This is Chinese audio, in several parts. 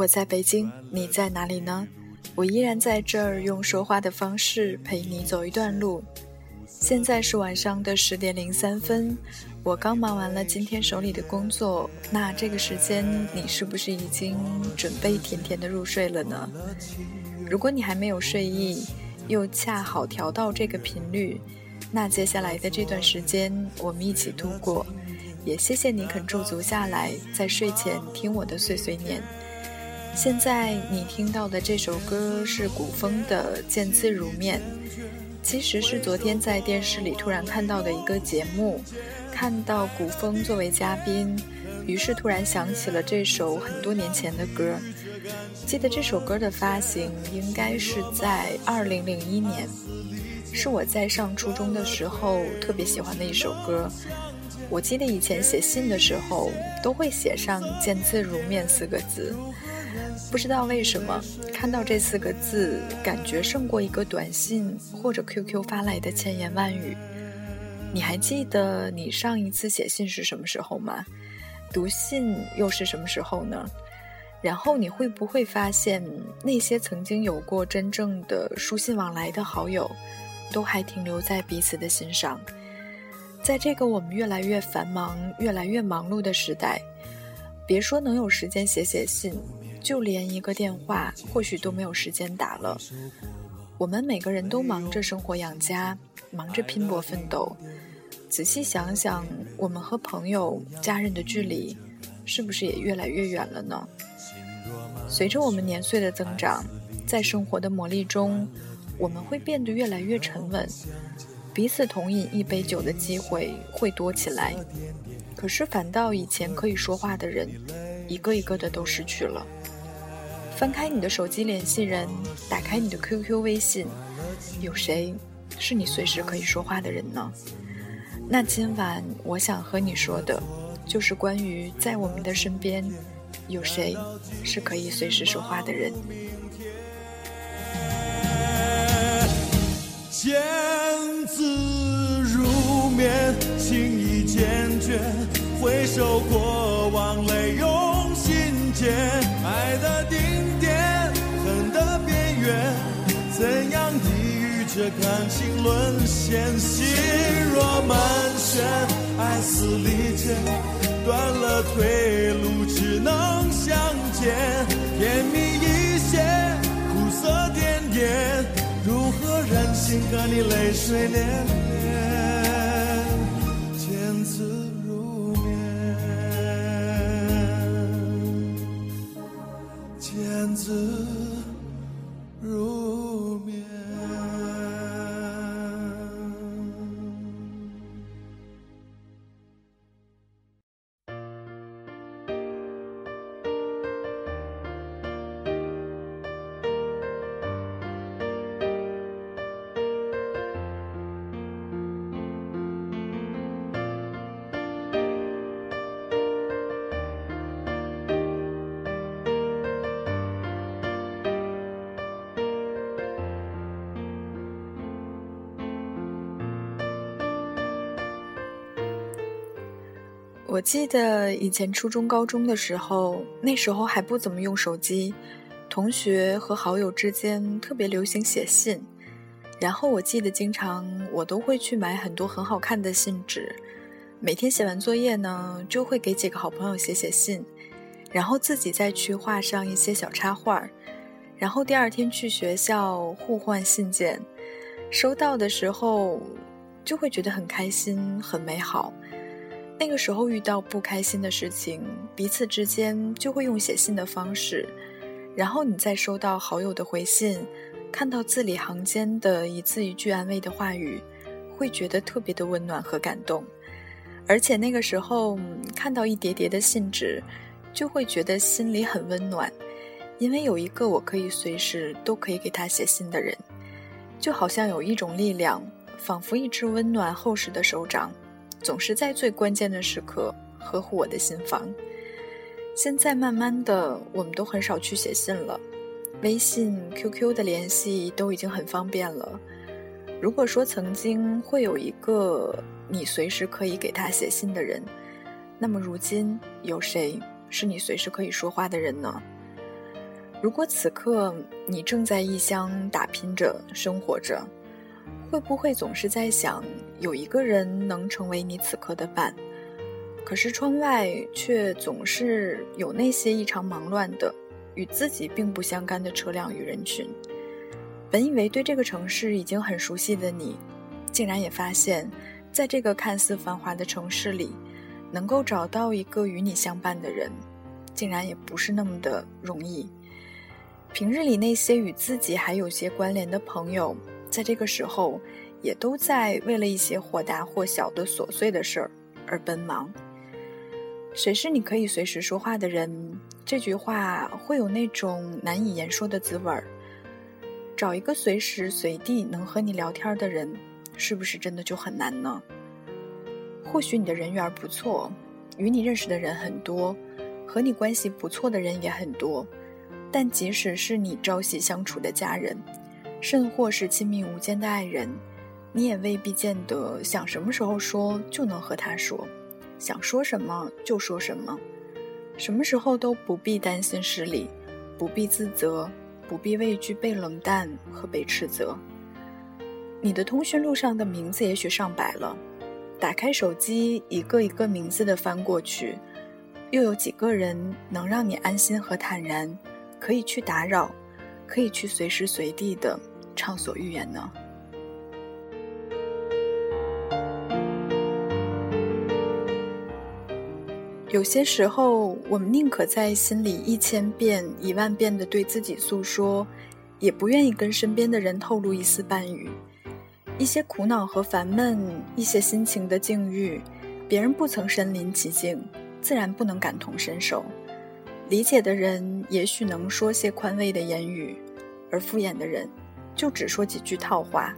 我在北京，你在哪里呢？我依然在这儿，用说话的方式陪你走一段路。现在是晚上的十点零三分，我刚忙完了今天手里的工作。那这个时间，你是不是已经准备甜甜的入睡了呢？如果你还没有睡意，又恰好调到这个频率，那接下来的这段时间，我们一起度过。也谢谢你肯驻足下来，在睡前听我的碎碎念。现在你听到的这首歌是古风的《见字如面》。其实是昨天在电视里突然看到的一个节目，看到古风作为嘉宾，于是突然想起了这首很多年前的歌。记得这首歌的发行应该是在二零零一年，是我在上初中的时候特别喜欢的一首歌。我记得以前写信的时候都会写上“见字如面”四个字。不知道为什么，看到这四个字，感觉胜过一个短信或者 QQ 发来的千言万语。你还记得你上一次写信是什么时候吗？读信又是什么时候呢？然后你会不会发现，那些曾经有过真正的书信往来的好友，都还停留在彼此的心上？在这个我们越来越繁忙、越来越忙碌的时代，别说能有时间写写信。就连一个电话，或许都没有时间打了。我们每个人都忙着生活养家，忙着拼搏奋斗。仔细想想，我们和朋友、家人的距离，是不是也越来越远了呢？随着我们年岁的增长，在生活的磨砺中，我们会变得越来越沉稳，彼此同饮一杯酒的机会会多起来。可是，反倒以前可以说话的人，一个一个的都失去了。翻开你的手机联系人，打开你的 QQ、微信，有谁是你随时可以说话的人呢？那今晚我想和你说的，就是关于在我们的身边，有谁是可以随时说话的人。见字如面，情意坚决，回首过往，泪涌心间，爱的怎样抵御这感情沦陷？心若满眩，爱似利剑，断了退路，只能相见。甜蜜一些，苦涩点点，如何忍心和你泪水涟涟？千次我记得以前初中、高中的时候，那时候还不怎么用手机，同学和好友之间特别流行写信。然后我记得经常我都会去买很多很好看的信纸，每天写完作业呢，就会给几个好朋友写写信，然后自己再去画上一些小插画，然后第二天去学校互换信件，收到的时候就会觉得很开心、很美好。那个时候遇到不开心的事情，彼此之间就会用写信的方式，然后你再收到好友的回信，看到字里行间的一字一句安慰的话语，会觉得特别的温暖和感动。而且那个时候看到一叠叠的信纸，就会觉得心里很温暖，因为有一个我可以随时都可以给他写信的人，就好像有一种力量，仿佛一只温暖厚实的手掌。总是在最关键的时刻呵护我的心房。现在慢慢的，我们都很少去写信了，微信、QQ 的联系都已经很方便了。如果说曾经会有一个你随时可以给他写信的人，那么如今有谁是你随时可以说话的人呢？如果此刻你正在异乡打拼着生活着，会不会总是在想有一个人能成为你此刻的伴？可是窗外却总是有那些异常忙乱的、与自己并不相干的车辆与人群。本以为对这个城市已经很熟悉的你，竟然也发现，在这个看似繁华的城市里，能够找到一个与你相伴的人，竟然也不是那么的容易。平日里那些与自己还有些关联的朋友，在这个时候，也都在为了一些或大或小的琐碎的事儿而奔忙。谁是你可以随时说话的人？这句话会有那种难以言说的滋味儿。找一个随时随地能和你聊天的人，是不是真的就很难呢？或许你的人缘不错，与你认识的人很多，和你关系不错的人也很多，但即使是你朝夕相处的家人，甚或是亲密无间的爱人，你也未必见得想什么时候说就能和他说，想说什么就说什么，什么时候都不必担心失礼，不必自责。不必畏惧被冷淡和被斥责。你的通讯录上的名字也许上百了，打开手机，一个一个名字的翻过去，又有几个人能让你安心和坦然，可以去打扰，可以去随时随地的畅所欲言呢？有些时候，我们宁可在心里一千遍、一万遍的对自己诉说，也不愿意跟身边的人透露一丝半语。一些苦恼和烦闷，一些心情的境遇，别人不曾身临其境，自然不能感同身受。理解的人也许能说些宽慰的言语，而敷衍的人，就只说几句套话，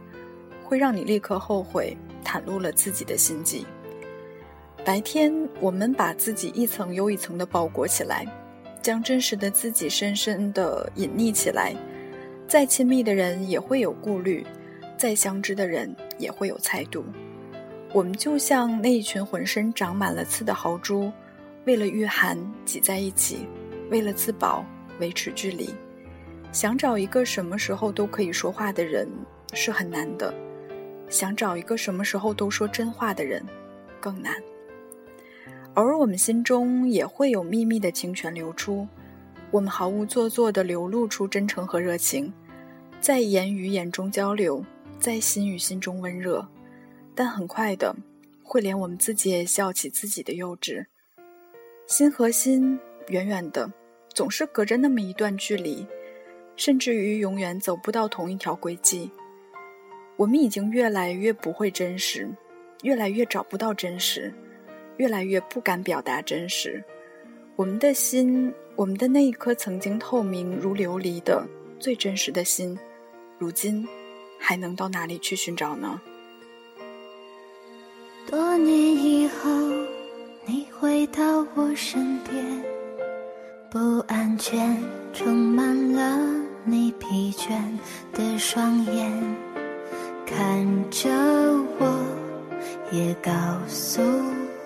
会让你立刻后悔袒露了自己的心迹。白天，我们把自己一层又一层的包裹起来，将真实的自己深深的隐匿起来。再亲密的人也会有顾虑，再相知的人也会有猜度。我们就像那一群浑身长满了刺的豪猪，为了御寒挤在一起，为了自保维持距离。想找一个什么时候都可以说话的人是很难的，想找一个什么时候都说真话的人更难。偶尔，我们心中也会有秘密的情泉流出，我们毫无做作地流露出真诚和热情，在言语眼中交流，在心与心中温热，但很快的，会连我们自己也笑起自己的幼稚。心和心远远的，总是隔着那么一段距离，甚至于永远走不到同一条轨迹。我们已经越来越不会真实，越来越找不到真实。越来越不敢表达真实，我们的心，我们的那一颗曾经透明如琉璃的最真实的心，如今还能到哪里去寻找呢？多年以后，你回到我身边，不安全充满了你疲倦的双眼，看着我，也告诉。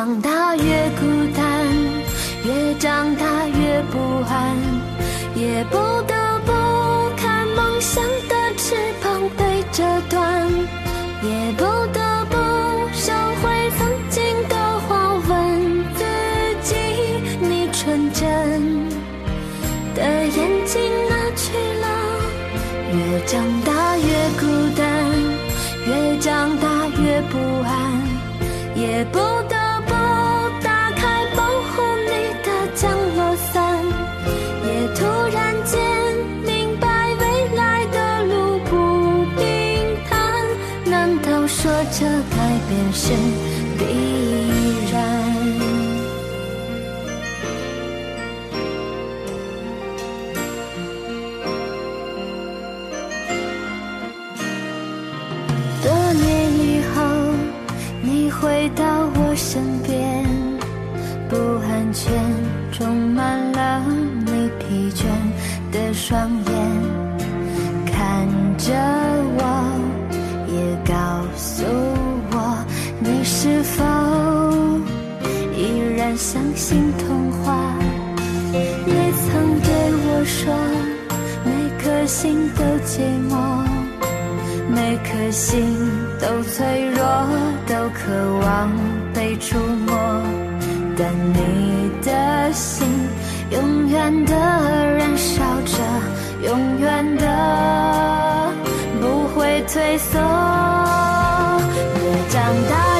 长大越孤单，越长大变是否依然相信童话？也曾对我说，每颗心都寂寞。每颗心都脆弱，都渴望被触摸，但你的心永远的燃烧着，永远的不会退缩。越长大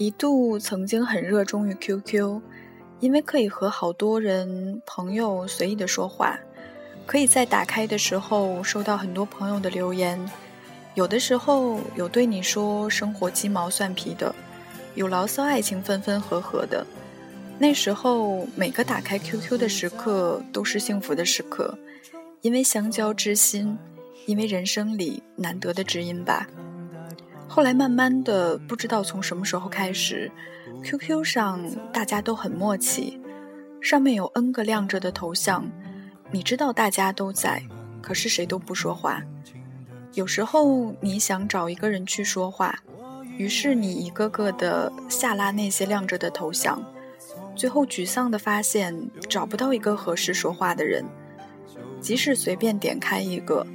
一度曾经很热衷于 QQ，因为可以和好多人朋友随意的说话，可以在打开的时候收到很多朋友的留言，有的时候有对你说生活鸡毛蒜皮的，有牢骚爱情分分合合的。那时候每个打开 QQ 的时刻都是幸福的时刻，因为相交之心，因为人生里难得的知音吧。后来慢慢的，不知道从什么时候开始，QQ 上大家都很默契，上面有 N 个亮着的头像，你知道大家都在，可是谁都不说话。有时候你想找一个人去说话，于是你一个个的下拉那些亮着的头像，最后沮丧的发现找不到一个合适说话的人，即使随便点开一个，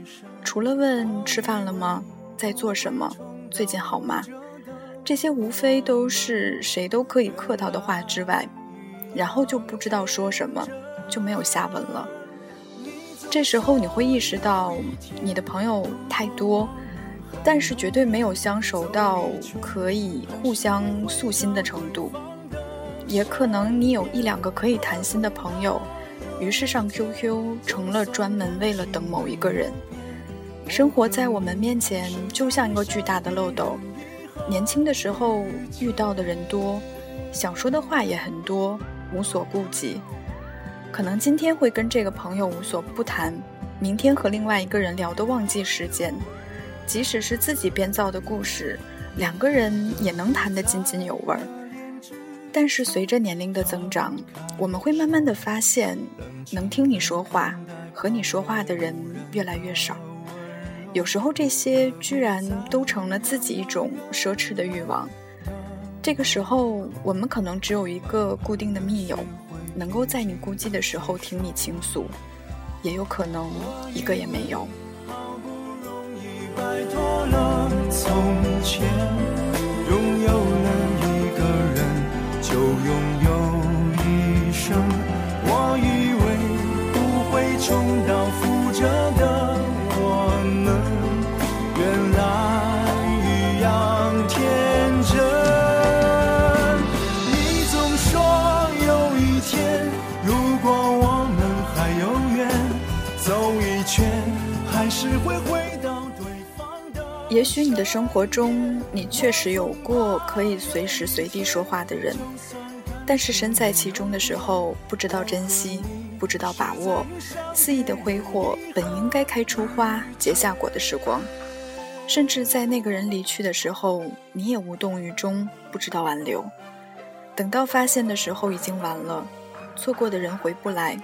除了问吃饭了吗，在做什么。最近好吗？这些无非都是谁都可以客套的话之外，然后就不知道说什么，就没有下文了。这时候你会意识到，你的朋友太多，但是绝对没有相熟到可以互相诉心的程度。也可能你有一两个可以谈心的朋友，于是上 QQ 成了专门为了等某一个人。生活在我们面前就像一个巨大的漏斗。年轻的时候遇到的人多，想说的话也很多，无所顾忌。可能今天会跟这个朋友无所不谈，明天和另外一个人聊得忘记时间。即使是自己编造的故事，两个人也能谈得津津有味儿。但是随着年龄的增长，我们会慢慢的发现，能听你说话、和你说话的人越来越少。有时候这些居然都成了自己一种奢侈的欲望。这个时候，我们可能只有一个固定的密友，能够在你孤寂的时候听你倾诉，也有可能一个也没有。好不容易摆脱了也许你的生活中，你确实有过可以随时随地说话的人，但是身在其中的时候，不知道珍惜，不知道把握，肆意的挥霍本应该开出花结下果的时光，甚至在那个人离去的时候，你也无动于衷，不知道挽留。等到发现的时候，已经晚了，错过的人回不来，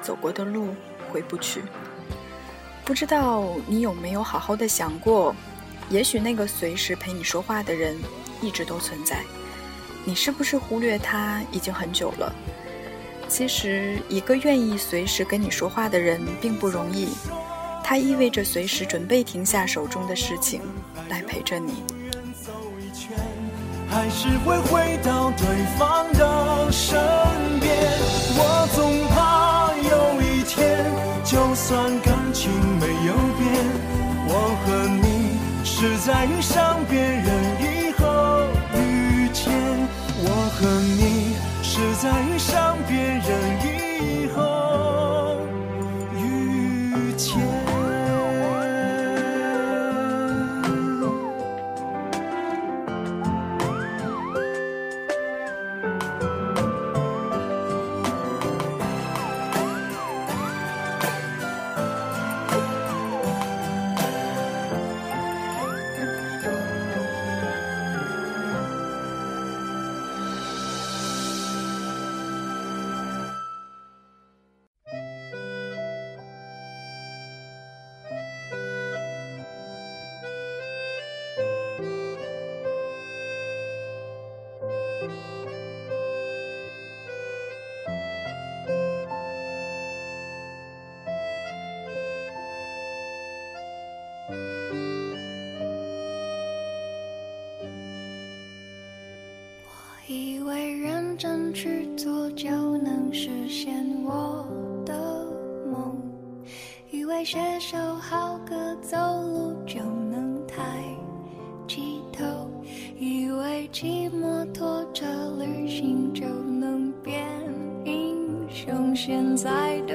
走过的路回不去。不知道你有没有好好的想过，也许那个随时陪你说话的人一直都存在，你是不是忽略他已经很久了？其实，一个愿意随时跟你说话的人并不容易，他意味着随时准备停下手中的事情来陪着你。还是会回到对方的身边，我总怕有一天，就算再遇上别人写首好歌走路就能抬起头，以为骑摩托车旅行就能变英雄，现在的